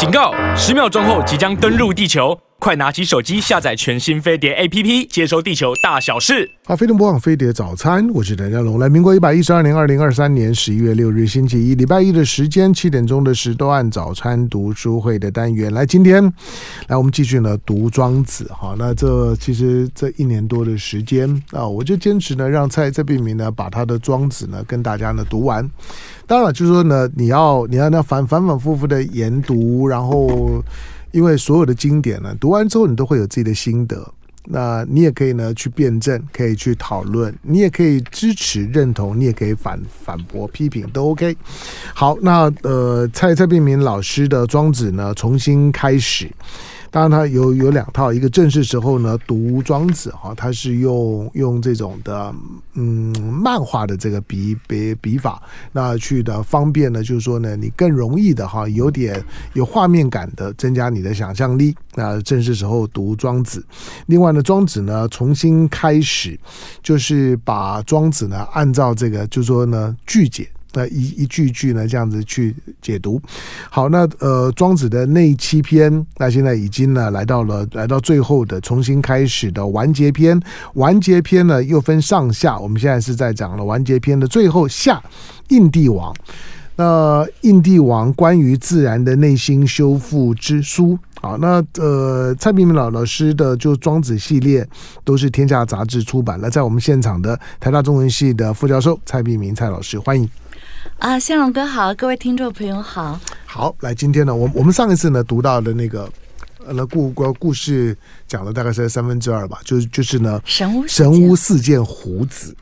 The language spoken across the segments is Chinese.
警告！十秒钟后即将登陆地球，快拿起手机下载全新飞碟 APP，接收地球大小事。好，飞碟播放飞碟早餐，我是梁家龙。来，民国一百一十二年二零二三年十一月六日星期一，礼拜一的时间七点钟的时段按早餐读书会的单元。来，今天来我们继续呢读庄子。好，那这其实这一年多的时间啊，我就坚持呢让蔡蔡璧名呢把他的庄子呢跟大家呢读完。当然了，就是说呢，你要你要那反反反复复的研读，然后。因为所有的经典呢，读完之后你都会有自己的心得，那你也可以呢去辩证，可以去讨论，你也可以支持认同，你也可以反反驳批评，都 OK。好，那呃，蔡蔡碧明老师的庄子呢，重新开始。当然，他有有两套，一个正式时候呢读庄子哈，他是用用这种的嗯漫画的这个笔笔笔法，那去的方便呢，就是说呢，你更容易的哈，有点有画面感的增加你的想象力。那正式时候读庄子。另外呢，庄子呢重新开始，就是把庄子呢按照这个，就是说呢句解。那一一句句呢，这样子去解读。好，那呃，庄子的那七篇，那现在已经呢来到了来到最后的重新开始的完结篇。完结篇呢又分上下，我们现在是在讲了完结篇的最后下，印帝王。那印帝王关于自然的内心修复之书。好，那呃，蔡璧名老老师的就庄子系列都是天下杂志出版了，在我们现场的台大中文系的副教授蔡璧名蔡老师，欢迎。啊，向荣哥好，各位听众朋友好。好，来，今天呢，我我们上一次呢读到的那个呃，那故故故事讲了大概是三分之二吧，就是就是呢，神巫神巫四剑胡子，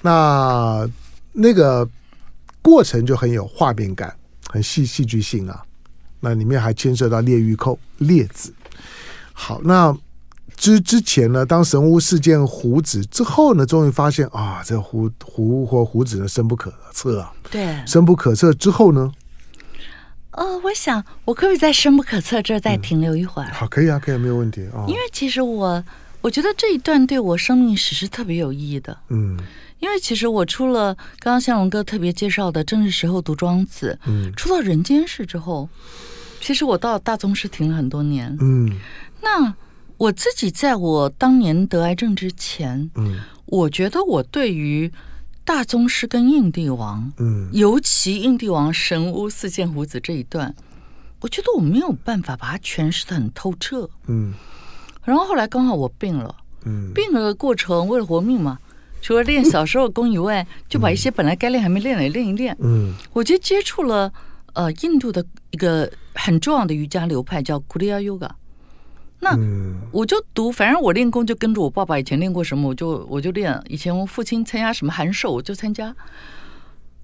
那那个过程就很有画面感，很戏戏剧性啊。那里面还牵涉到列玉寇列子。好，那。之之前呢，当神巫事件胡子之后呢，终于发现啊，这胡胡或胡子呢，深不可测啊。对，深不可测之后呢？呃，我想我可不可以在深不可测这儿再停留一会儿？嗯、好，可以啊，可以，没有问题啊。因为其实我我觉得这一段对我生命史是特别有意义的。嗯，因为其实我出了刚刚向荣哥特别介绍的正是时候读庄子，嗯，出到人间世之后，其实我到大宗师停了很多年。嗯，那。我自己在我当年得癌症之前，嗯，我觉得我对于大宗师跟印帝王，嗯，尤其印帝王神巫四剑胡子这一段，我觉得我没有办法把它诠释的很透彻，嗯，然后后来刚好我病了，嗯，病了的过程为了活命嘛，除了练小时候功以外，就把一些本来该练还没练的也练一练，嗯，我就接触了呃印度的一个很重要的瑜伽流派叫 Kriya Yoga。那我就读，反正我练功就跟着我爸爸以前练过什么，我就我就练。以前我父亲参加什么函授，我就参加，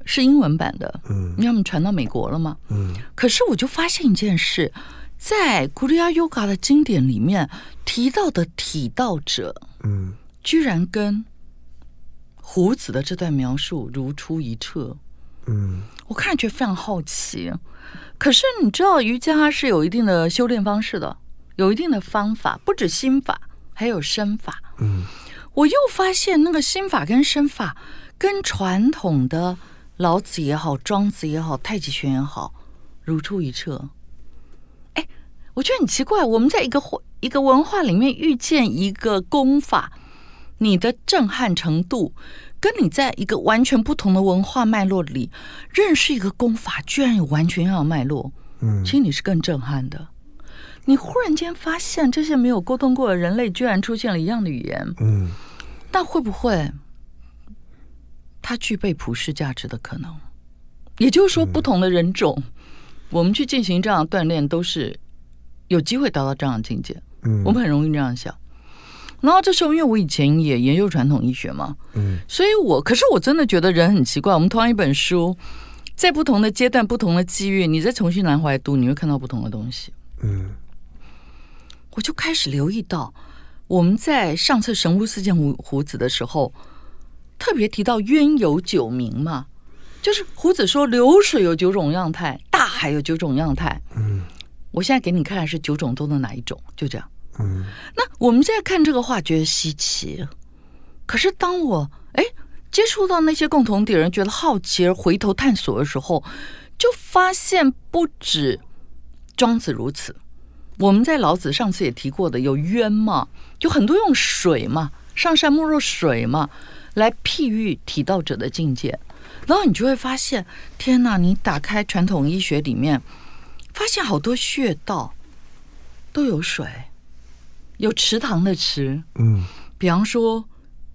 是英文版的，嗯，因为他们传到美国了嘛，嗯。可是我就发现一件事，在 Kriya Yoga 的经典里面提到的体道者，嗯，居然跟胡子的这段描述如出一辙，嗯。我看着觉得非常好奇。可是你知道瑜伽是有一定的修炼方式的。有一定的方法，不止心法，还有身法。嗯，我又发现那个心法跟身法，跟传统的老子也好、庄子也好、太极拳也好，如出一辙。哎，我觉得很奇怪，我们在一个一个文化里面遇见一个功法，你的震撼程度，跟你在一个完全不同的文化脉络里认识一个功法，居然有完全一样的脉络。嗯，其实你是更震撼的。你忽然间发现，这些没有沟通过的人类居然出现了一样的语言。嗯，那会不会它具备普世价值的可能？也就是说，不同的人种，嗯、我们去进行这样的锻炼，都是有机会达到这样的境界。嗯，我们很容易这样想。然后这时候，因为我以前也研究传统医学嘛，嗯，所以我可是我真的觉得人很奇怪。我们同样一本书，在不同的阶段、不同的机遇，你再重新拿回来读，你会看到不同的东西。嗯。我就开始留意到，我们在上次神屋四件胡胡子的时候，特别提到渊有九名嘛，就是胡子说流水有九种样态，大海有九种样态。嗯，我现在给你看的是九种中的哪一种？就这样。嗯，那我们现在看这个话觉得稀奇，可是当我哎接触到那些共同点人，觉得好奇而回头探索的时候，就发现不止。庄子如此。我们在老子上次也提过的，有渊嘛，就很多用水嘛，上善莫若水嘛，来譬喻体道者的境界。然后你就会发现，天哪！你打开传统医学里面，发现好多穴道都有水，有池塘的池，嗯，比方说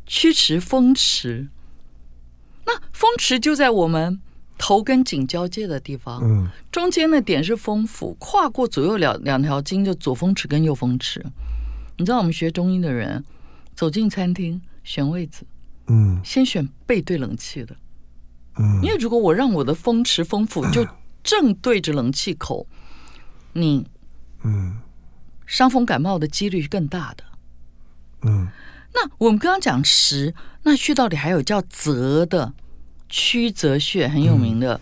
曲池、风池。那风池就在我们头跟颈交界的地方，嗯，中间的点是风府，跨过左右两两条筋，就左风池跟右风池。你知道我们学中医的人走进餐厅选位子，嗯，先选背对冷气的，嗯，因为如果我让我的风池风府就正对着冷气口，你，嗯，伤风感冒的几率是更大的，嗯，那我们刚刚讲池，那穴道里还有叫泽的。曲泽穴很有名的，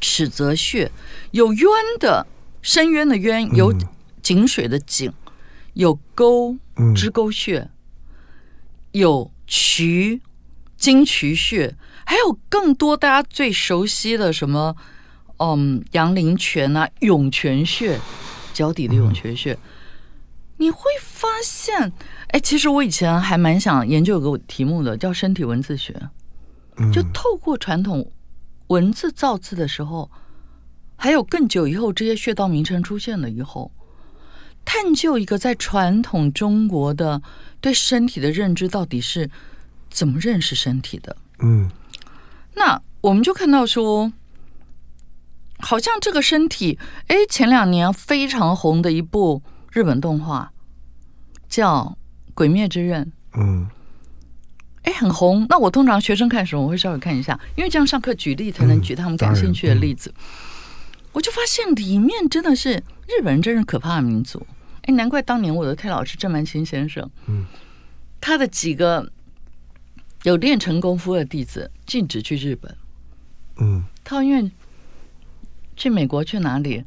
尺泽穴有渊的深渊的渊，有井水的井，有沟支沟穴，有渠金渠穴，还有更多大家最熟悉的什么，嗯，阳陵泉啊，涌泉穴，脚底的涌泉穴，你会发现，哎，其实我以前还蛮想研究有个题目的，叫身体文字学。就透过传统文字造字的时候，还有更久以后这些穴道名称出现了以后，探究一个在传统中国的对身体的认知到底是怎么认识身体的。嗯，那我们就看到说，好像这个身体，哎，前两年非常红的一部日本动画叫《鬼灭之刃》。嗯。哎，很红。那我通常学生看的时候，我会稍微看一下，因为这样上课举例才能举他们感兴趣的例子。嗯嗯、我就发现里面真的是日本人，真是可怕的民族。哎，难怪当年我的泰老师郑曼青先生，嗯，他的几个有练成功夫的弟子禁止去日本。嗯，他因为去美国去哪里，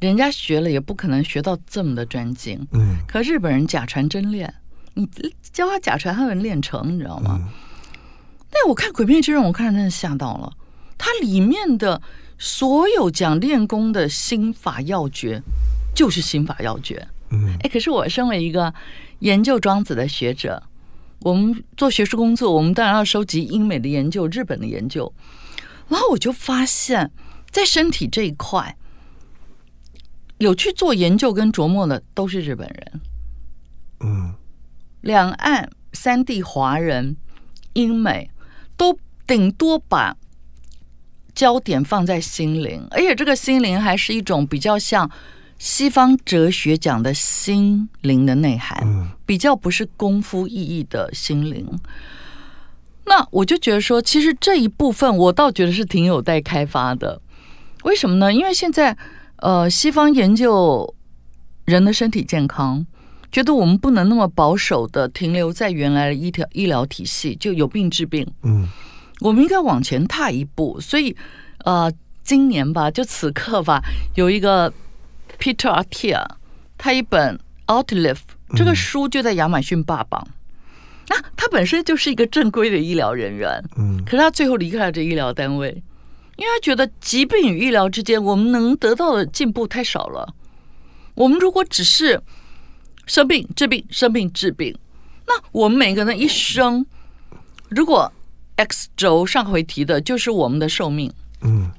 人家学了也不可能学到这么的专精。嗯，可日本人假传真练。你教他假传，他能练成，你知道吗？那、嗯、我看《鬼灭之刃》，我看着真的吓到了。它里面的所有讲练功的心法要诀，就是心法要诀。嗯，哎，可是我身为一个研究庄子的学者，我们做学术工作，我们当然要收集英美的研究、日本的研究。然后我就发现，在身体这一块，有去做研究跟琢磨的，都是日本人。嗯。两岸三地华人、英美都顶多把焦点放在心灵，而且这个心灵还是一种比较像西方哲学讲的心灵的内涵，比较不是功夫意义的心灵。那我就觉得说，其实这一部分我倒觉得是挺有待开发的。为什么呢？因为现在呃，西方研究人的身体健康。觉得我们不能那么保守的停留在原来的医疗医疗体系，就有病治病。嗯，我们应该往前踏一步。所以，呃，今年吧，就此刻吧，有一个 Peter Attia，他一本《Outlive》这个书就在亚马逊霸榜。那、嗯啊、他本身就是一个正规的医疗人员，嗯，可是他最后离开了这医疗单位，因为他觉得疾病与医疗之间，我们能得到的进步太少了。我们如果只是生病治病，生病治病。那我们每个人一生，如果 X 轴上回提的就是我们的寿命，嗯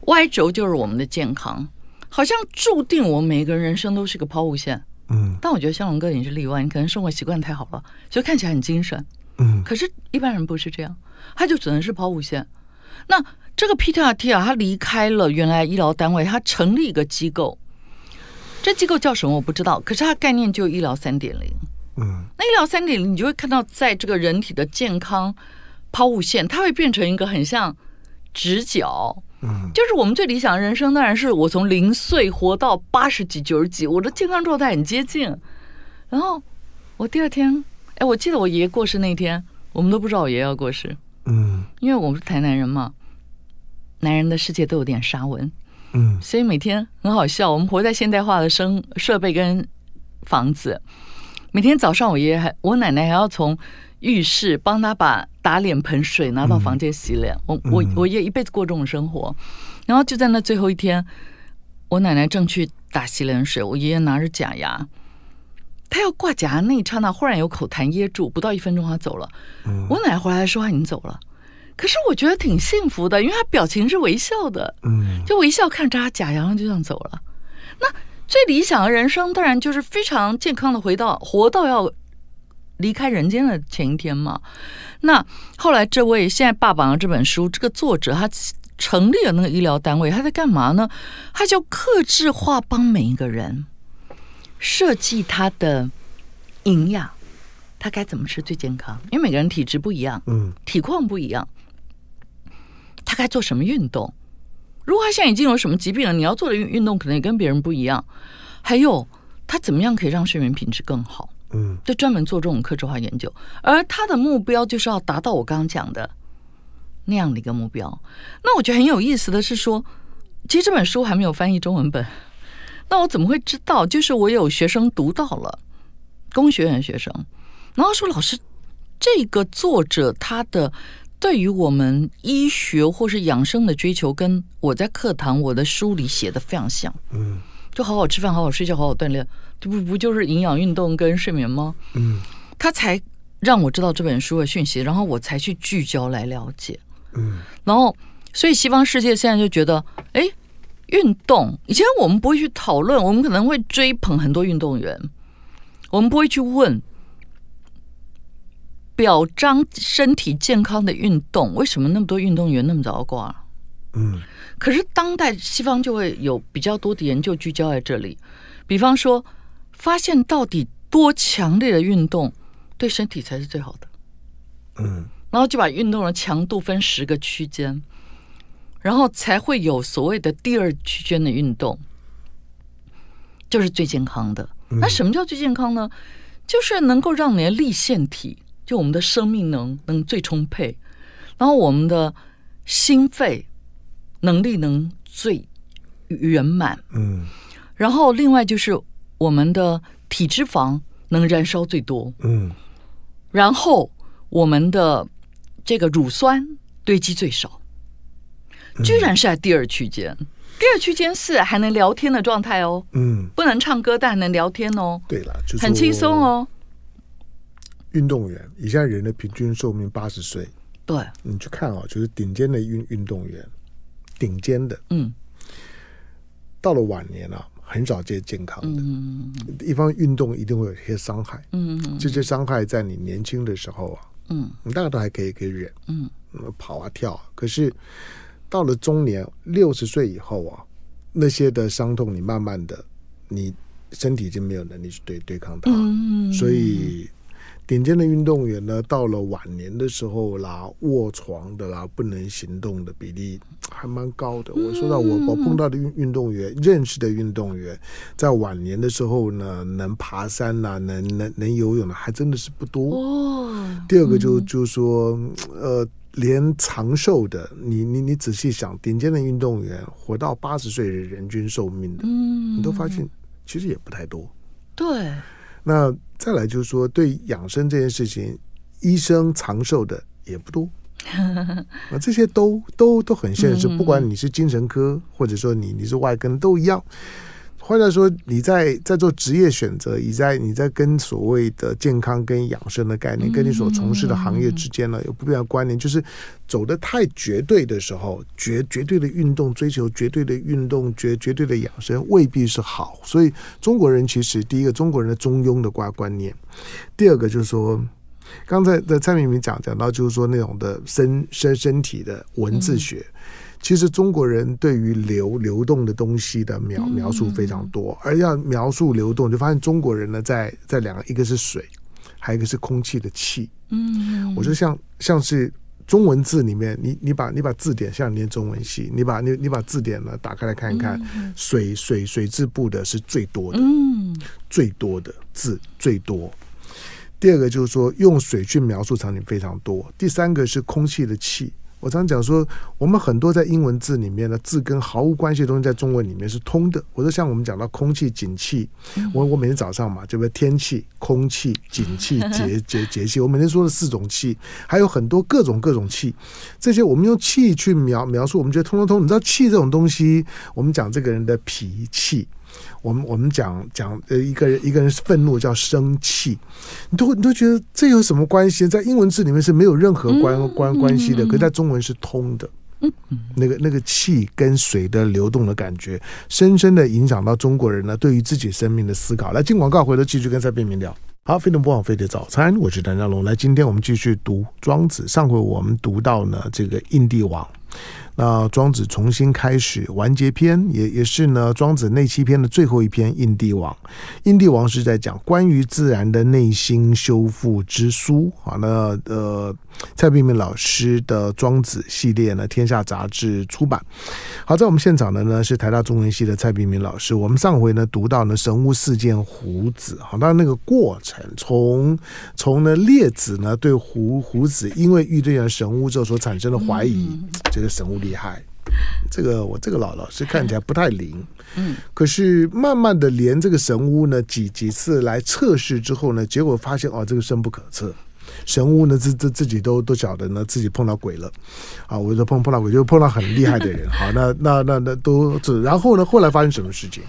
，Y 轴就是我们的健康，好像注定我们每个人人生都是个抛物线，嗯。但我觉得香龙哥你是例外，你可能生活习惯太好了，就看起来很精神，嗯。可是一般人不是这样，他就只能是抛物线。那这个 Peter Attia 他离开了原来医疗单位，他成立一个机构。这机构叫什么我不知道，可是它概念就医疗三点零。嗯，那医疗三点零，你就会看到，在这个人体的健康抛物线，它会变成一个很像直角。嗯，就是我们最理想的人生，当然是我从零岁活到八十几、九十几，我的健康状态很接近。然后我第二天，哎，我记得我爷爷过世那天，我们都不知道我爷爷要过世。嗯，因为我们是台南人嘛，男人的世界都有点沙文。嗯，所以每天很好笑。我们活在现代化的生设备跟房子，每天早上我爷爷还我奶奶还要从浴室帮他把打脸盆水拿到房间洗脸。我我我爷爷一辈子过这种生活，然后就在那最后一天，我奶奶正去打洗脸水，我爷爷拿着假牙，他要挂假牙那一刹那，忽然有口痰噎住，不到一分钟他走了。嗯、我奶奶回来说他已经走了，可是我觉得挺幸福的，因为他表情是微笑的，嗯，就微笑看着他假洋洋就这样走了。那最理想的人生当然就是非常健康的回到活到要离开人间的前一天嘛。那后来这位现在霸榜的这本书，这个作者他。成立了那个医疗单位，他在干嘛呢？他就克制化帮每一个人设计他的营养，他该怎么吃最健康？因为每个人体质不一样，嗯，体况不一样，他该做什么运动？如果他现在已经有什么疾病了，你要做的运运动可能也跟别人不一样。还有他怎么样可以让睡眠品质更好？嗯，就专门做这种客制化研究，而他的目标就是要达到我刚刚讲的。那样的一个目标，那我觉得很有意思的是说，其实这本书还没有翻译中文本，那我怎么会知道？就是我有学生读到了，工学院学生，然后说老师，这个作者他的对于我们医学或是养生的追求，跟我在课堂我的书里写的非常像，嗯，就好好吃饭，好好睡觉，好好锻炼，这不不就是营养、运动跟睡眠吗？嗯，他才让我知道这本书的讯息，然后我才去聚焦来了解。嗯，然后，所以西方世界现在就觉得，哎，运动以前我们不会去讨论，我们可能会追捧很多运动员，我们不会去问，表彰身体健康的运动，为什么那么多运动员那么早挂？嗯，可是当代西方就会有比较多的研究聚焦在这里，比方说，发现到底多强烈的运动对身体才是最好的。嗯。然后就把运动的强度分十个区间，然后才会有所谓的第二区间的运动，就是最健康的。那什么叫最健康呢？就是能够让你的立腺体，就我们的生命能能最充沛，然后我们的心肺能力能最圆满。嗯，然后另外就是我们的体脂肪能燃烧最多。嗯，然后我们的这个乳酸堆积最少，居然是在第二区间。嗯、第二区间是还能聊天的状态哦。嗯，不能唱歌，但还能聊天哦。对了，很轻松哦。运动员，以现在人的平均寿命八十岁。对，你去看啊、哦，就是顶尖的运运动员，顶尖的，嗯，到了晚年啊，很少见健康的。嗯，一方运动一定会有一些伤害。嗯嗯，这些伤害在你年轻的时候啊。嗯，你大概都还可以可以忍，嗯，跑啊跳啊。可是到了中年六十岁以后啊，那些的伤痛，你慢慢的，你身体已经没有能力去对对抗它，嗯，所以。顶尖的运动员呢，到了晚年的时候啦，卧床的啦，不能行动的比例 还蛮高的。我说到我我碰到的运运动员，认识的运动员，在晚年的时候呢，能爬山呐、啊，能能能游泳的，还真的是不多。哦。第二个就就说，呃，连长寿的，你你你仔细想，顶尖的运动员活到八十岁的人均寿命的，嗯，你都发现其实也不太多。对。那再来就是说，对养生这件事情，医生长寿的也不多 啊，这些都都都很现实。不管你是精神科，或者说你你是外科，都一样。或者说你在在做职业选择，你在你在跟所谓的健康跟养生的概念，跟你所从事的行业之间呢，有不必要关联。就是走的太绝对的时候，绝绝对的运动追求绝对的运动，绝绝对的养生未必是好。所以中国人其实第一个中国人的中庸的观观念，第二个就是说，刚才的蔡明明讲讲到就是说那种的身身身体的文字学。其实中国人对于流流动的东西的描描述非常多，而要描述流动，就发现中国人呢，在在两个，一个是水，还有一个是空气的气。嗯，我说像像是中文字里面，你你把你把字典像你念中文系，你把你你把字典呢打开来看一看，水水水字部的是最多的，嗯，最多的字最多。第二个就是说用水去描述场景非常多。第三个是空气的气。我常讲说，我们很多在英文字里面的字跟毫无关系的东西，在中文里面是通的。我说像我们讲到空气、景气，我我每天早上嘛，这个天气、空气、景气、节节节气，我每天说的四种气，还有很多各种各种气，这些我们用气去描描述，我们觉得通通通。你知道气这种东西，我们讲这个人的脾气。我们我们讲讲呃一个人一个人愤怒叫生气，你都你都觉得这有什么关系？在英文字里面是没有任何关关关系的，可是在中文是通的。那个那个气跟水的流动的感觉，深深的影响到中国人呢对于自己生命的思考。来进广告，回头继续跟蔡璧名聊。好，飞碟播放飞的早餐，我是谭家龙。来，今天我们继续读庄子。上回我们读到呢这个印帝王。那庄子重新开始完结篇，也也是呢庄子内七篇的最后一篇《印帝王》。《印帝王》是在讲关于自然的内心修复之书。好，那呃。蔡炳明老师的庄子系列呢，天下杂志出版。好，在我们现场的呢是台大中文系的蔡炳明老师。我们上回呢读到呢神巫事件胡子，好，当然那个过程从从呢列子呢对胡胡子因为遇见了神巫之后所产生的怀疑，这个神乌厉害，这个我这个老老师看起来不太灵，嗯，可是慢慢的连这个神巫呢几几次来测试之后呢，结果发现哦这个深不可测。神巫呢，自自自己都都晓得呢，自己碰到鬼了，啊，我说碰碰到鬼，就碰到很厉害的人，好，那那那那都，然后呢，后来发生什么事情？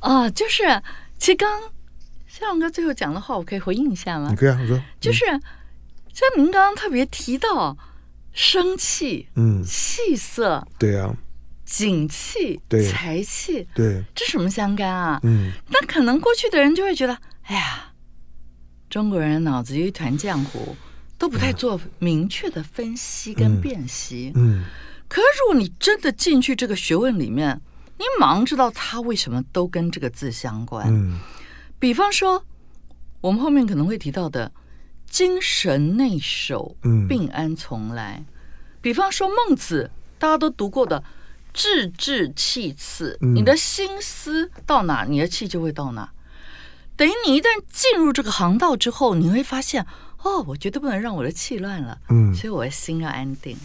哦、呃，就是其实刚孝荣哥最后讲的话，我可以回应一下吗？你可以啊，我说，就是像您刚刚特别提到生气，嗯，气色，对啊，景气，对，财气，对，这什么相干啊？嗯，那可能过去的人就会觉得，哎呀。中国人脑子一团浆糊，都不太做明确的分析跟辨析。嗯，嗯，可是如果你真的进去这个学问里面，你马上知道它为什么都跟这个字相关。嗯，比方说，我们后面可能会提到的“精神内守，病安从来”。嗯，比方说孟子，大家都读过的“志志气次”，你的心思到哪，你的气就会到哪。等于你一旦进入这个航道之后，你会发现，哦，我绝对不能让我的气乱了，嗯，所以我的心要安定，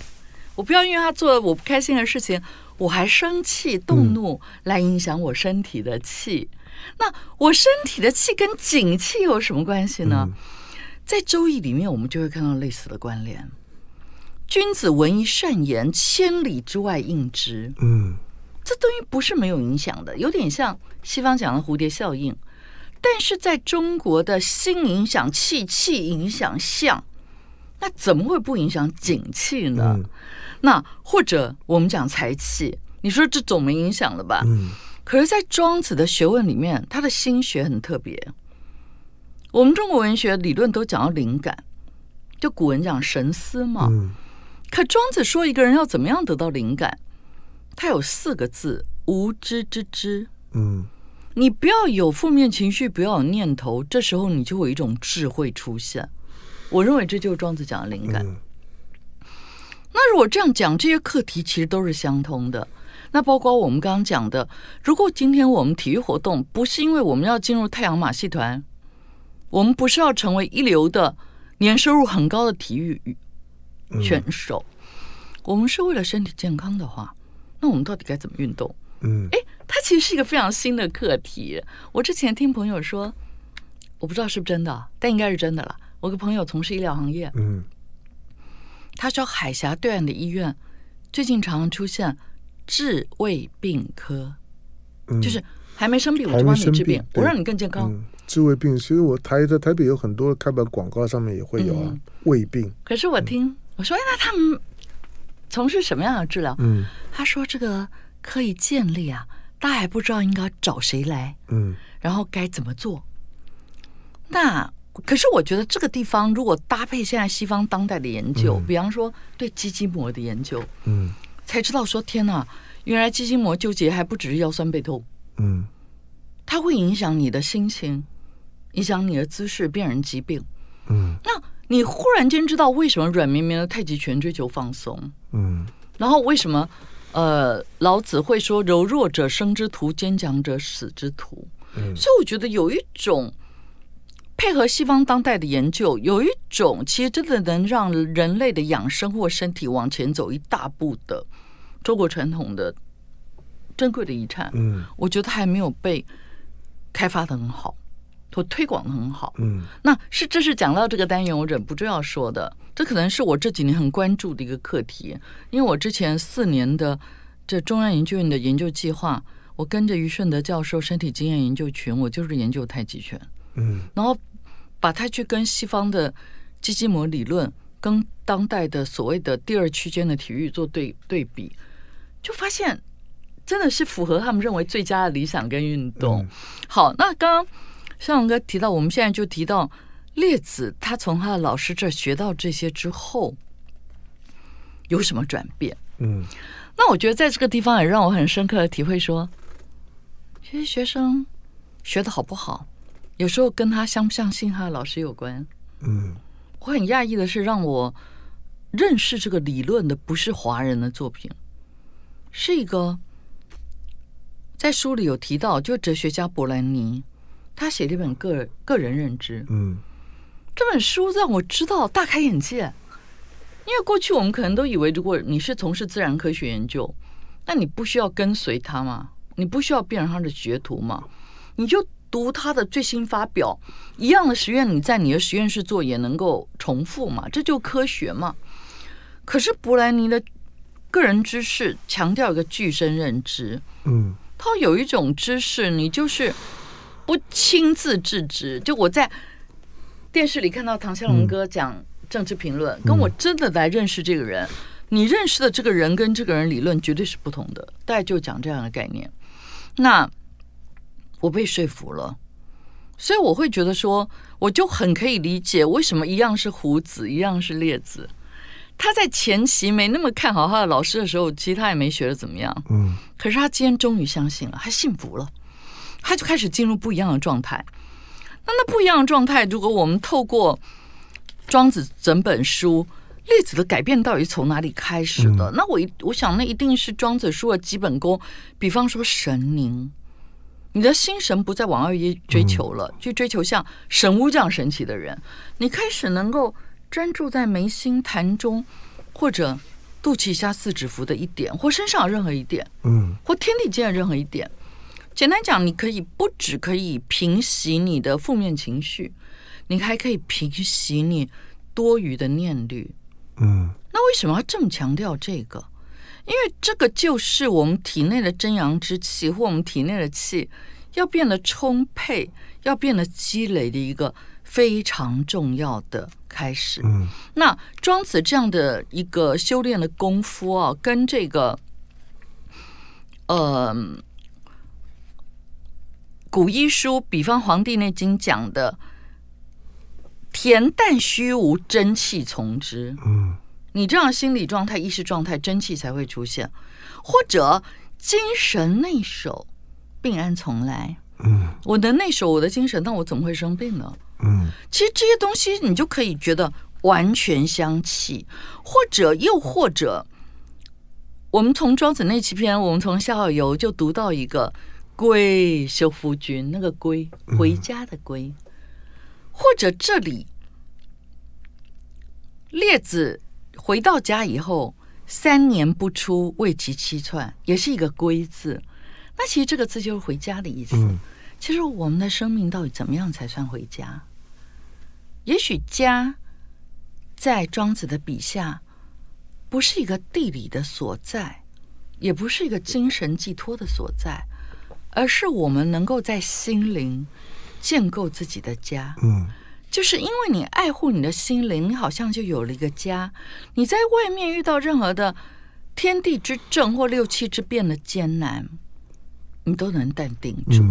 我不要因为他做了我不开心的事情，我还生气动怒来影响我身体的气。那我身体的气跟景气有什么关系呢？在《周易》里面，我们就会看到类似的关联。君子闻一善言，千里之外应之。嗯，这东西不是没有影响的，有点像西方讲的蝴蝶效应。但是在中国的心影响气，气影响相，那怎么会不影响景气呢？嗯、那或者我们讲财气，你说这总没影响了吧？嗯。可是，在庄子的学问里面，他的心学很特别。我们中国文学理论都讲到灵感，就古人讲神思嘛。嗯。可庄子说，一个人要怎么样得到灵感？他有四个字：无知之知。嗯。你不要有负面情绪，不要有念头，这时候你就有一种智慧出现。我认为这就是庄子讲的灵感。嗯、那如果这样讲，这些课题其实都是相通的。那包括我们刚刚讲的，如果今天我们体育活动不是因为我们要进入太阳马戏团，我们不是要成为一流的年收入很高的体育选手，嗯、我们是为了身体健康的话，那我们到底该怎么运动？嗯，哎。它其实是一个非常新的课题。我之前听朋友说，我不知道是不是真的，但应该是真的了。我个朋友从事医疗行业，嗯，他说海峡对岸的医院最近常常出现治未病科，嗯、就是还没生病我就帮你治病，我让你更健康。嗯、治胃病，其实我台在台北有很多开板广告上面也会有啊，嗯、胃病。可是我听、嗯、我说，哎，那他们从事什么样的治疗？嗯，他说这个可以建立啊。他还不知道应该找谁来，嗯，然后该怎么做。那可是我觉得这个地方如果搭配现在西方当代的研究，嗯、比方说对肌筋膜的研究，嗯，才知道说天哪，原来肌筋膜纠结还不只是腰酸背痛，嗯，它会影响你的心情，影响你的姿势，病人疾病，嗯。那你忽然间知道为什么软绵绵的太极拳追求放松，嗯，然后为什么？呃，老子会说：“柔弱者生之徒，坚强者死之徒。”嗯，所以我觉得有一种配合西方当代的研究，有一种其实真的能让人类的养生或身体往前走一大步的中国传统的珍贵的遗产。嗯，我觉得还没有被开发的很好，或推广的很好。嗯，那是这是讲到这个单元，我忍不住要说的。这可能是我这几年很关注的一个课题，因为我之前四年的这中央研究院的研究计划，我跟着于顺德教授身体经验研究群，我就是研究太极拳。嗯，然后把它去跟西方的肌筋膜理论，跟当代的所谓的第二区间的体育做对对比，就发现真的是符合他们认为最佳的理想跟运动。嗯、好，那刚刚向荣哥提到，我们现在就提到列子，他从他的老师这儿学到这些之后，有什么转变？嗯，那我觉得在这个地方也让我很深刻的体会说，其实学生学的好不好，有时候跟他相不相信他的老师有关。嗯，我很讶异的是，让我认识这个理论的不是华人的作品，是一个在书里有提到，就哲学家伯兰尼，他写了一本个个人认知。嗯，这本书让我知道大开眼界，因为过去我们可能都以为，如果你是从事自然科学研究，那你不需要跟随他嘛，你不需要变成他的学徒嘛，你就。读他的最新发表，一样的实验，你在你的实验室做也能够重复嘛？这就科学嘛？可是伯兰尼的个人知识强调一个具身认知，嗯，他有一种知识，你就是不亲自制止。就我在电视里看到唐湘龙哥讲政治评论，跟我真的来认识这个人，你认识的这个人跟这个人理论绝对是不同的。大概就讲这样的概念，那。我被说服了，所以我会觉得说，我就很可以理解为什么一样是胡子，一样是列子。他在前期没那么看好他的老师的时候，其实他也没学的怎么样。嗯，可是他今天终于相信了，他信服了，他就开始进入不一样的状态。那那不一样的状态，如果我们透过庄子整本书，列子的改变到底从哪里开始的？那我我想，那一定是庄子书的基本功，比方说神灵。你的心神不再往外追求了，去追求像神巫这样神奇的人，你开始能够专注在眉心潭中，或者肚脐下四指符的一点，或身上任何一点，嗯，或天地间的任何一点。简单讲，你可以不只可以平息你的负面情绪，你还可以平息你多余的念虑。嗯，那为什么要这么强调这个？因为这个就是我们体内的真阳之气，或我们体内的气要变得充沛，要变得积累的一个非常重要的开始。嗯，那庄子这样的一个修炼的功夫啊，跟这个呃古医书，比方《黄帝内经》讲的“恬淡虚无，真气从之”。嗯。你这样心理状态、意识状态，真气才会出现，或者精神内守，病安从来。嗯，我的内守我的精神，那我怎么会生病呢？嗯，其实这些东西你就可以觉得完全相契，或者又或者，我们从庄子那几篇，我们从逍遥游就读到一个归修夫君，那个归回家的归，嗯、或者这里列子。回到家以后，三年不出，为其七窜，也是一个“归”字。那其实这个字就是回家的意思。嗯、其实我们的生命到底怎么样才算回家？也许家在庄子的笔下，不是一个地理的所在，也不是一个精神寄托的所在，而是我们能够在心灵建构自己的家。嗯。就是因为你爱护你的心灵，你好像就有了一个家。你在外面遇到任何的天地之正或六气之变的艰难，你都能淡定住。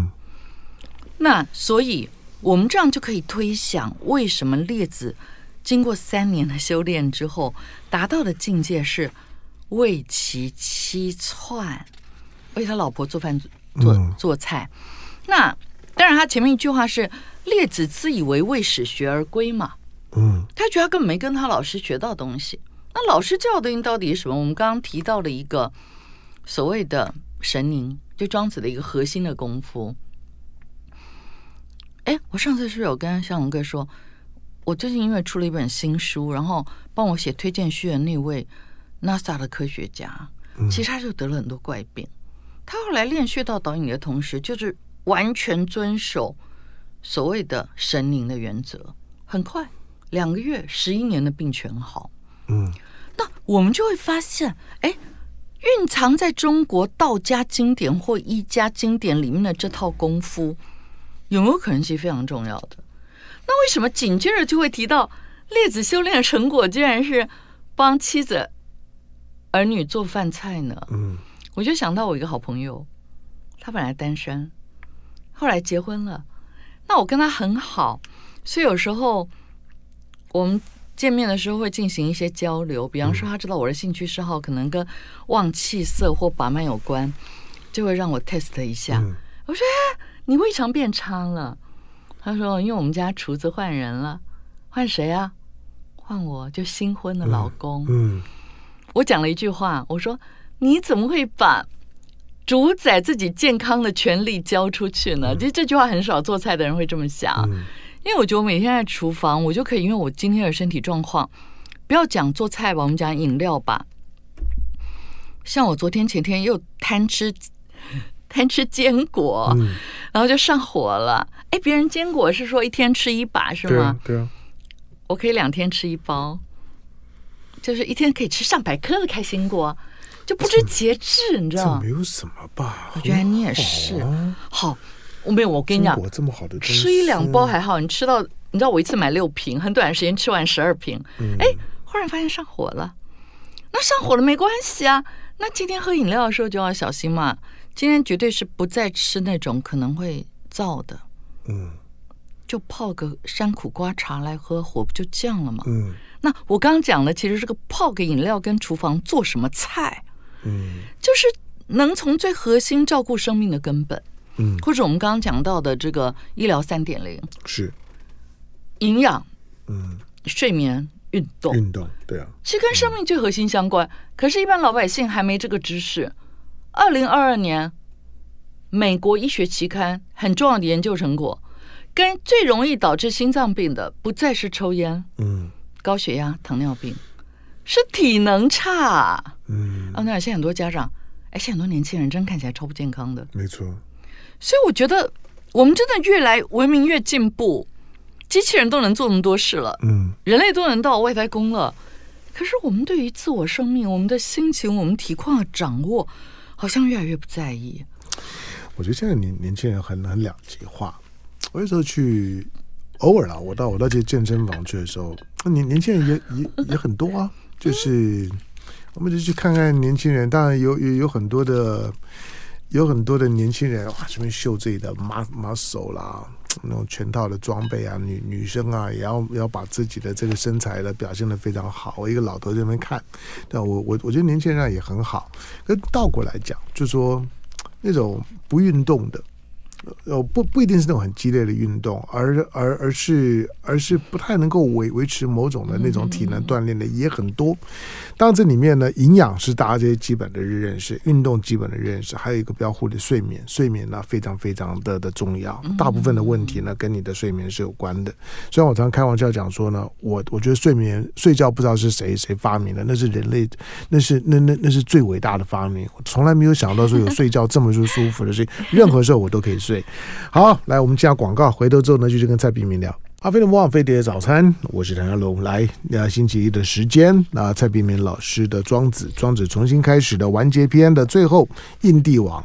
那所以，我们这样就可以推想，为什么列子经过三年的修炼之后，达到的境界是为其妻篡，为他老婆做饭做、嗯、做菜。那当然，他前面一句话是。列子自以为未始学而归嘛，嗯，他觉得他根本没跟他老师学到东西。那老师教的东西到底是什么？我们刚刚提到了一个所谓的神灵，就庄子的一个核心的功夫。哎，我上次是不是有跟向龙哥说，我最近因为出了一本新书，然后帮我写推荐序的那位 NASA 的科学家，其实他就得了很多怪病。他后来练穴道导引的同时，就是完全遵守所谓的神灵的原则，很快两个月、十一年的病全好。嗯，那我们就会发现，哎。蕴藏在中国道家经典或医家经典里面的这套功夫，有没有可能是非常重要的？那为什么紧接着就会提到列子修炼的成果，竟然是帮妻子儿女做饭菜呢？嗯，我就想到我一个好朋友，他本来单身，后来结婚了。那我跟他很好，所以有时候我们。见面的时候会进行一些交流，比方说他知道我的兴趣嗜好可能跟旺气色或把脉有关，就会让我 test 一下。嗯、我说：“哎，你胃肠变差了。”他说：“因为我们家厨子换人了，换谁啊？换我就新婚的老公。嗯”嗯，我讲了一句话，我说：“你怎么会把主宰自己健康的权利交出去呢？”其实、嗯、这句话很少做菜的人会这么想。嗯因为我觉得我每天在厨房，我就可以，因为我今天的身体状况，不要讲做菜吧，我们讲饮料吧。像我昨天前天又贪吃贪吃坚果，嗯、然后就上火了。哎，别人坚果是说一天吃一把是吗？对啊。对啊，我可以两天吃一包，就是一天可以吃上百颗的开心果，就不知节制，你知道吗？没有什么吧？我觉得你也是好，好。我没有，我跟你讲，这么好的吃一两包还好，你吃到你知道我一次买六瓶，很短时间吃完十二瓶，哎、嗯，忽然发现上火了。那上火了没关系啊，那今天喝饮料的时候就要小心嘛。今天绝对是不再吃那种可能会燥的，嗯，就泡个山苦瓜茶来喝，火不就降了吗？嗯，那我刚刚讲的其实是个泡个饮料跟厨房做什么菜，嗯，就是能从最核心照顾生命的根本。嗯，或者我们刚刚讲到的这个医疗三点零是。营养，嗯，睡眠、运动，运动，对啊，其实跟生命最核心相关。嗯、可是，一般老百姓还没这个知识。二零二二年，美国医学期刊很重要的研究成果，跟最容易导致心脏病的不再是抽烟，嗯，高血压、糖尿病，是体能差，嗯。哦，那现在很多家长，哎，现在很多年轻人真看起来超不健康的，没错。所以我觉得，我们真的越来文明越进步，机器人都能做那么多事了，嗯，人类都能到外太空了。可是我们对于自我生命、我们的心情、我们体况的掌握，好像越来越不在意。我觉得现在年年轻人很很两极化。我有时候去，偶尔啦，我到我到这健身房去的时候，年年轻人也也也很多啊。就是，我们就去看看年轻人，当然有有有很多的。有很多的年轻人哇，这边秀自己的 muscle 啦，那种全套的装备啊，女女生啊，也要要把自己的这个身材呢表现的非常好。我一个老头在那边看，但我我我觉得年轻人也很好。可倒过来讲，就说那种不运动的。呃，不不一定是那种很激烈的运动，而而而是而是不太能够维维持某种的那种体能锻炼的也很多。当然这里面呢，营养是大家这些基本的认识，运动基本的认识，还有一个比较忽略睡眠，睡眠呢非常非常的的重要。大部分的问题呢跟你的睡眠是有关的。虽然我常开玩笑讲说呢，我我觉得睡眠睡觉不知道是谁谁发明的，那是人类，那是那那那是最伟大的发明。我从来没有想到说有睡觉这么舒舒服的事情，任何时候我都可以睡。对，好，来，我们接下广告，回头之后呢，就去跟蔡炳明聊。阿飞的魔法飞碟早餐，我是谭家龙。来，那星期一的时间，那蔡炳明老师的《庄子》，庄子重新开始的完结篇的最后，印帝王。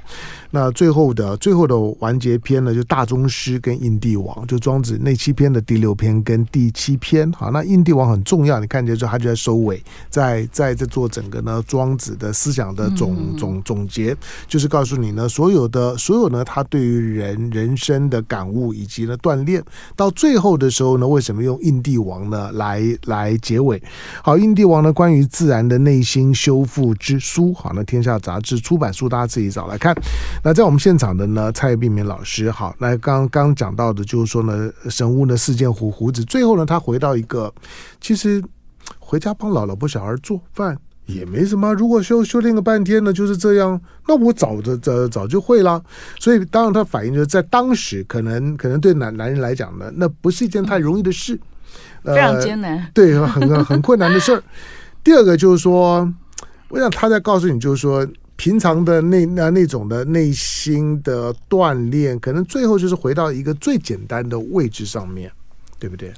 那最后的最后的完结篇呢，就大宗师跟印帝王，就庄子那七篇的第六篇跟第七篇。好，那印帝王很重要，你看见之后，他就在收尾，在在在做整个呢庄子的思想的总总总结，就是告诉你呢，所有的所有呢，他对于人人生的感悟以及呢锻炼，到最后的时候呢，为什么用印帝王呢来来结尾？好，印帝王呢关于自然的内心修复之书，好，那天下杂志出版书，大家自己找来看。那在我们现场的呢，蔡碧明老师，好，那刚刚讲到的，就是说呢，神屋呢四件胡胡子，最后呢，他回到一个，其实回家帮老老婆小孩做饭也没什么。如果修修炼个半天呢，就是这样，那我早的早 早就会了。所以当然他反映就是在当时，可能可能对男男人来讲呢，那不是一件太容易的事，非常艰难，对，很很困难的事儿。第二个就是说，我想他在告诉你，就是说。平常的那那那种的内心的锻炼，可能最后就是回到一个最简单的位置上面，对不对？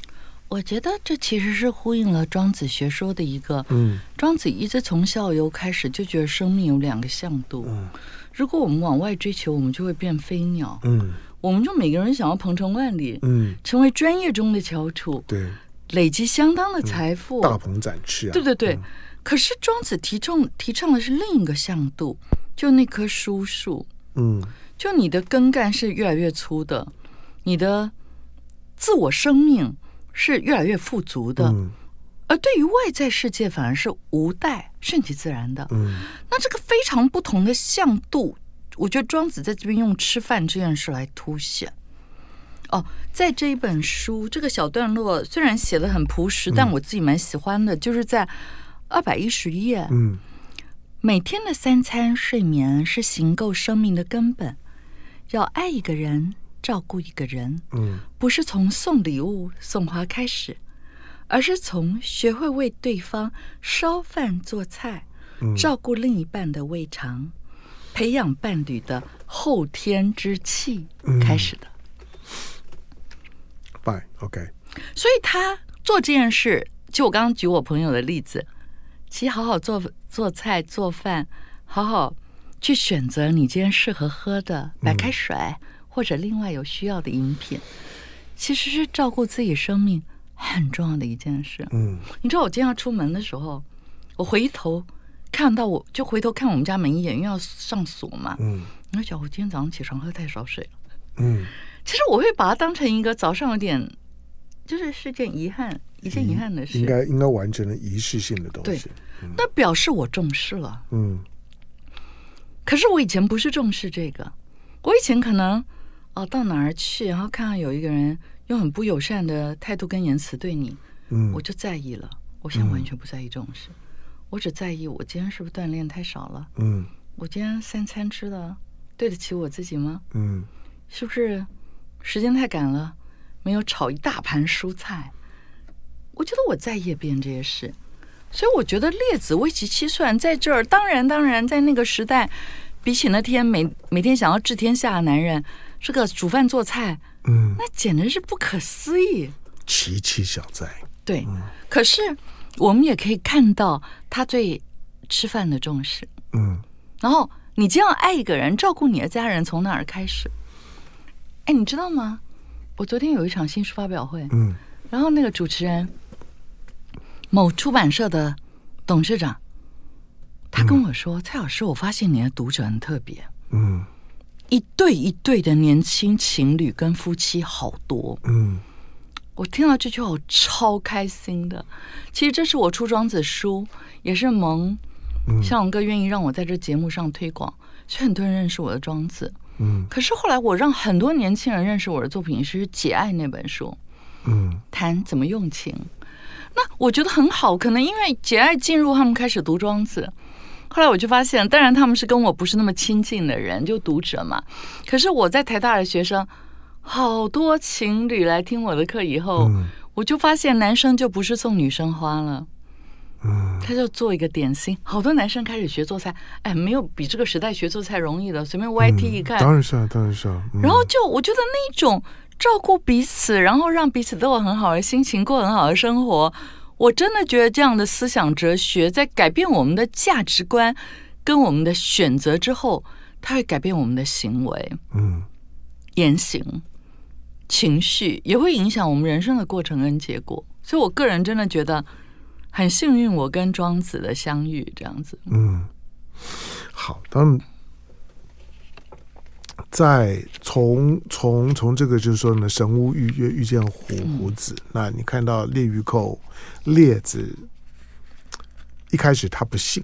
我觉得这其实是呼应了庄子学说的一个，嗯，庄子一直从校游开始就觉得生命有两个向度，嗯，如果我们往外追求，我们就会变飞鸟，嗯，我们就每个人想要鹏程万里，嗯，成为专业中的翘楚，对，累积相当的财富，嗯、大鹏展翅啊，对对对。嗯可是庄子提倡提倡的是另一个向度，就那棵书树，嗯，就你的根干是越来越粗的，你的自我生命是越来越富足的，嗯，而对于外在世界反而是无待顺其自然的，嗯，那这个非常不同的向度，我觉得庄子在这边用吃饭这件事来凸显。哦，在这一本书这个小段落虽然写的很朴实，但我自己蛮喜欢的，就是在。二百一十页。嗯，每天的三餐睡眠是行够生命的根本。要爱一个人，照顾一个人，嗯，不是从送礼物、送花开始，而是从学会为对方烧饭做菜，照顾另一半的胃肠，培养伴侣的后天之气开始的。Fine，OK。所以他做这件事，就我刚刚举我朋友的例子。其实好好做做菜做饭，好好去选择你今天适合喝的白开水，嗯、或者另外有需要的饮品，其实是照顾自己生命很重要的一件事。嗯，你知道我今天要出门的时候，我回头看到我就回头看我们家门一眼，因为要上锁嘛。嗯，我想我今天早上起床喝太少水了。嗯，其实我会把它当成一个早上有点，就是是件遗憾。一件遗憾的事，应该应该完成了仪式性的东西。对，嗯、那表示我重视了。嗯，可是我以前不是重视这个，我以前可能哦到哪儿去，然后看到有一个人用很不友善的态度跟言辞对你，嗯，我就在意了。我现在完全不在意这种事，嗯、我只在意我今天是不是锻炼太少了。嗯，我今天三餐吃的对得起我自己吗？嗯，是不是时间太赶了，没有炒一大盘蔬菜？我觉得我在夜变这些事，所以我觉得列子、围棋、七算在这儿，当然，当然，在那个时代，比起那天每每天想要治天下的男人，这个煮饭做菜，嗯，那简直是不可思议。奇奇小在，对。嗯、可是我们也可以看到他对吃饭的重视，嗯。然后你这样爱一个人，照顾你的家人，从哪儿开始？哎，你知道吗？我昨天有一场新书发表会，嗯，然后那个主持人。某出版社的董事长，他跟我说：“嗯、蔡老师，我发现你的读者很特别，嗯，一对一对的年轻情侣跟夫妻好多，嗯，我听到这句话我超开心的。其实这是我出庄子书，也是蒙向荣哥愿意让我在这节目上推广，所以很多人认识我的庄子，嗯。可是后来我让很多年轻人认识我的作品是《解爱》那本书，嗯，谈怎么用情。”那我觉得很好，可能因为节爱进入，他们开始读庄子。后来我就发现，当然他们是跟我不是那么亲近的人，就读者嘛。可是我在台大的学生，好多情侣来听我的课以后，嗯、我就发现男生就不是送女生花了，嗯，他就做一个点心。好多男生开始学做菜，哎，没有比这个时代学做菜容易的。随便 YT 一看，嗯、当然是啊，当然是啊。嗯、然后就我觉得那种。照顾彼此，然后让彼此都有很好的心情，过很好的生活。我真的觉得这样的思想哲学，在改变我们的价值观跟我们的选择之后，它会改变我们的行为、嗯，言行、情绪，也会影响我们人生的过程跟结果。所以我个人真的觉得很幸运，我跟庄子的相遇这样子。嗯，好，当在从从从这个就是说呢，神巫遇遇遇见虎虎子，嗯、那你看到猎鱼寇列子一开始他不信，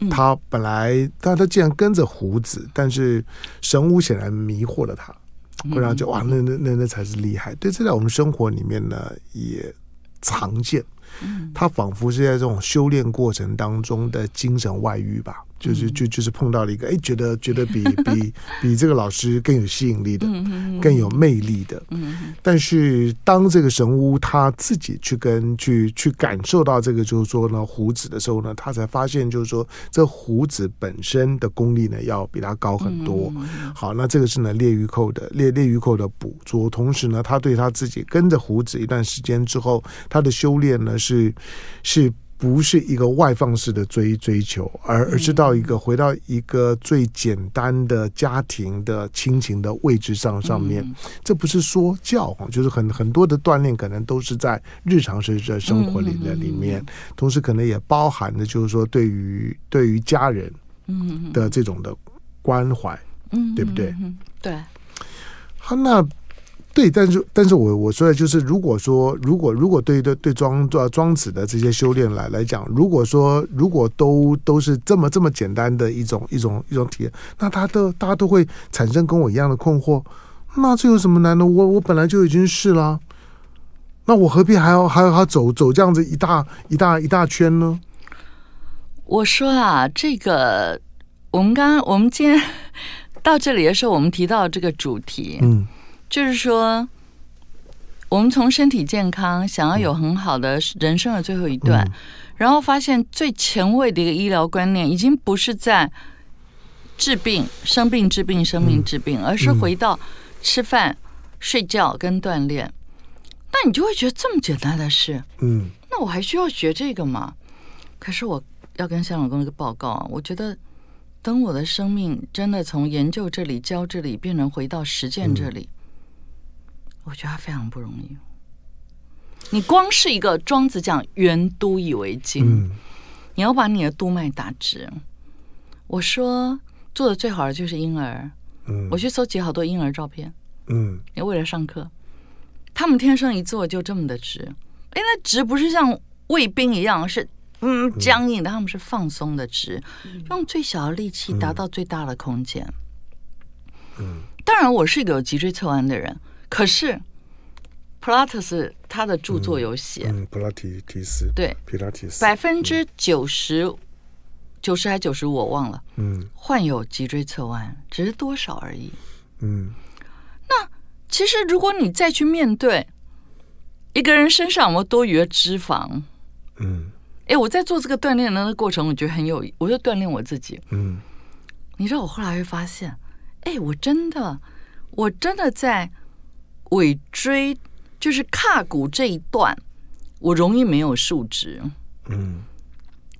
嗯、他本来但他竟然跟着虎子，但是神巫显然迷惑了他，会让就哇那那那那才是厉害。对，这在我们生活里面呢，也常见，他仿佛是在这种修炼过程当中的精神外遇吧。就是就就是碰到了一个哎，觉得觉得比 比比这个老师更有吸引力的，更有魅力的。但是当这个神巫他自己去跟去去感受到这个就是说呢胡子的时候呢，他才发现就是说这胡子本身的功力呢要比他高很多。好，那这个是呢猎鱼扣的猎猎鱼扣的捕捉，同时呢他对他自己跟着胡子一段时间之后，他的修炼呢是是。不是一个外放式的追追求，而而是到一个回到一个最简单的家庭的亲情的位置上上面。这不是说教，就是很很多的锻炼可能都是在日常生的生活里的里面，同时可能也包含的就是说对于对于家人的这种的关怀，对不对？对。好，那。对，但是，但是我我说的就是，如果说，如果如果对对对庄庄庄子的这些修炼来来讲，如果说如果都都是这么这么简单的一种一种一种体验，那他都大家都会产生跟我一样的困惑，那这有什么难的？我我本来就已经是了，那我何必还要还要还走走这样子一大一大一大圈呢？我说啊，这个我们刚刚我们今天 到这里的时候，我们提到这个主题，嗯。就是说，我们从身体健康，想要有很好的人生的最后一段，嗯、然后发现最前卫的一个医疗观念，已经不是在治病、生病、治病、生病、治病，而是回到吃饭、睡觉跟锻炼。那你就会觉得这么简单的事，嗯，那我还需要学这个吗？可是我要跟向老公一个报告啊，我觉得等我的生命真的从研究这里、教这里，变成回到实践这里。嗯我觉得他非常不容易。你光是一个庄子讲“原都以为经”，嗯、你要把你的督脉打直。我说做的最好的就是婴儿。嗯、我去搜集好多婴儿照片。嗯，也为了上课，他们天生一坐就这么的直。哎，那直不是像卫兵一样是嗯僵硬的，他们是放松的直，用最小的力气达到最大的空间。嗯，当然我是一个有脊椎侧弯的人。可是，普拉特斯他的著作有写，嗯，普拉提提斯对，普拉提斯百分之九十九十还九十五我忘了，嗯，患有脊椎侧弯，只是多少而已，嗯。那其实如果你再去面对一个人身上有没有多余的脂肪，嗯，哎，我在做这个锻炼的那个过程，我觉得很有，我就锻炼我自己，嗯。你知道我后来会发现，哎，我真的，我真的在。尾椎就是胯骨这一段，我容易没有数值。嗯，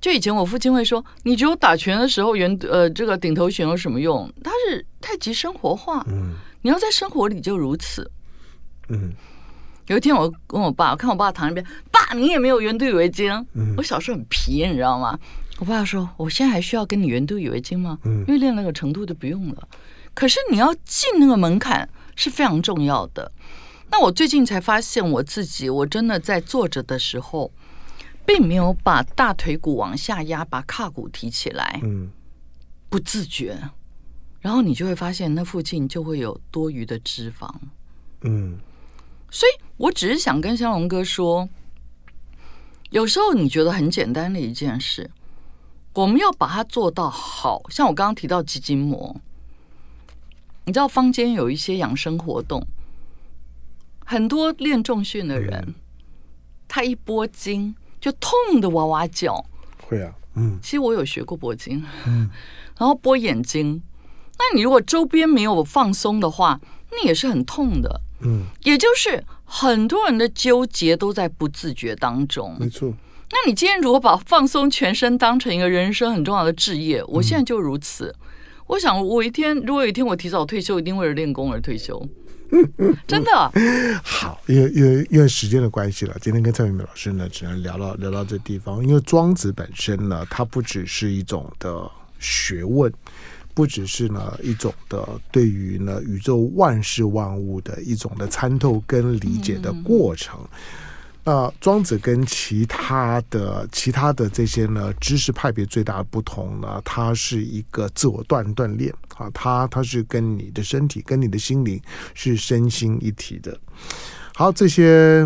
就以前我父亲会说：“你觉得我打拳的时候，圆呃这个顶头拳有什么用？”它是太极生活化。嗯，你要在生活里就如此。嗯，有一天我跟我爸，我看我爸躺那边，爸，你也没有圆都以为经。嗯，我小时候很皮，你知道吗？我爸说：“我现在还需要跟你圆都以为经吗？嗯，因为练那个程度就不用了。可是你要进那个门槛是非常重要的。”那我最近才发现我自己，我真的在坐着的时候，并没有把大腿骨往下压，把胯骨提起来，嗯，不自觉，然后你就会发现那附近就会有多余的脂肪，嗯，所以我只是想跟香龙哥说，有时候你觉得很简单的一件事，我们要把它做到好，像我刚刚提到肌筋膜，你知道坊间有一些养生活动。很多练重训的人，嗯、他一拨筋就痛得哇哇叫。会啊，嗯，其实我有学过拨筋，嗯，然后拨眼睛。那你如果周边没有放松的话，那也是很痛的，嗯。也就是很多人的纠结都在不自觉当中，没错。那你今天如果把放松全身当成一个人生很重要的置业，我现在就如此。嗯、我想，我一天如果有一天我提早退休，一定为了练功而退休。真的好，因为因为因为时间的关系了，今天跟蔡明美老师呢，只能聊到聊到这地方。因为庄子本身呢，它不只是一种的学问，不只是呢一种的对于呢宇宙万事万物的一种的参透跟理解的过程。嗯呃，庄子跟其他的其他的这些呢知识派别最大的不同呢，它是一个自我锻锻炼啊，它它是跟你的身体跟你的心灵是身心一体的。好，这些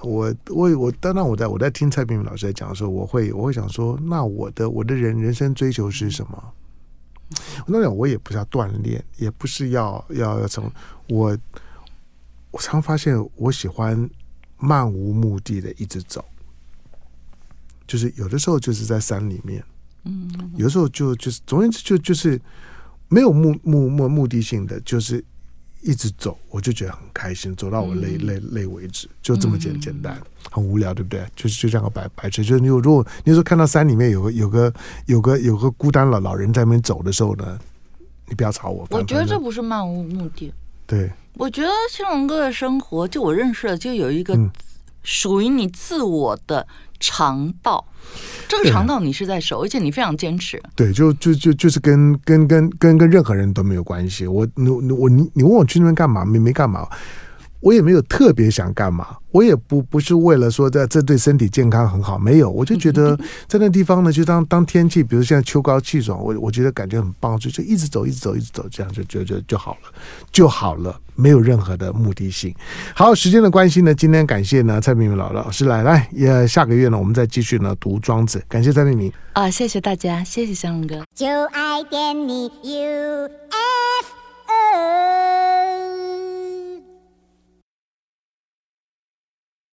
我我我，当然我在我在听蔡明老师在讲的时候，我会我会想说，那我的我的人人生追求是什么？我那我也不是要锻炼，也不是要要要成我。我常发现我喜欢漫无目的的一直走，就是有的时候就是在山里面，嗯，有的时候就就是总而言之就就是没有目目目目的性的，就是一直走，我就觉得很开心，走到我累累累为止，就这么简简单，很无聊，对不对？就是就像个白白痴，就是你如果你说看到山里面有个有个有个有个孤单老老人在那边走的时候呢，你不要吵我。我觉得这不是漫无目的，对。我觉得新龙哥的生活，就我认识的，就有一个属于你自我的肠道。嗯、这个肠道你是在守，而且你非常坚持。对，就就就就是跟跟跟跟跟任何人都没有关系。我你我你你问我去那边干嘛？没没干嘛。我也没有特别想干嘛，我也不不是为了说这这对身体健康很好，没有，我就觉得在那地方呢，就当当天气，比如现在秋高气爽，我我觉得感觉很棒，就就一直走，一直走，一直走，这样就就就就好了，就好了，没有任何的目的性。好，时间的关系呢，今天感谢呢蔡明明老老师来来，也下个月呢，我们再继续呢读庄子，感谢蔡明明啊，谢谢大家，谢谢祥龙哥，就爱点你 UFO。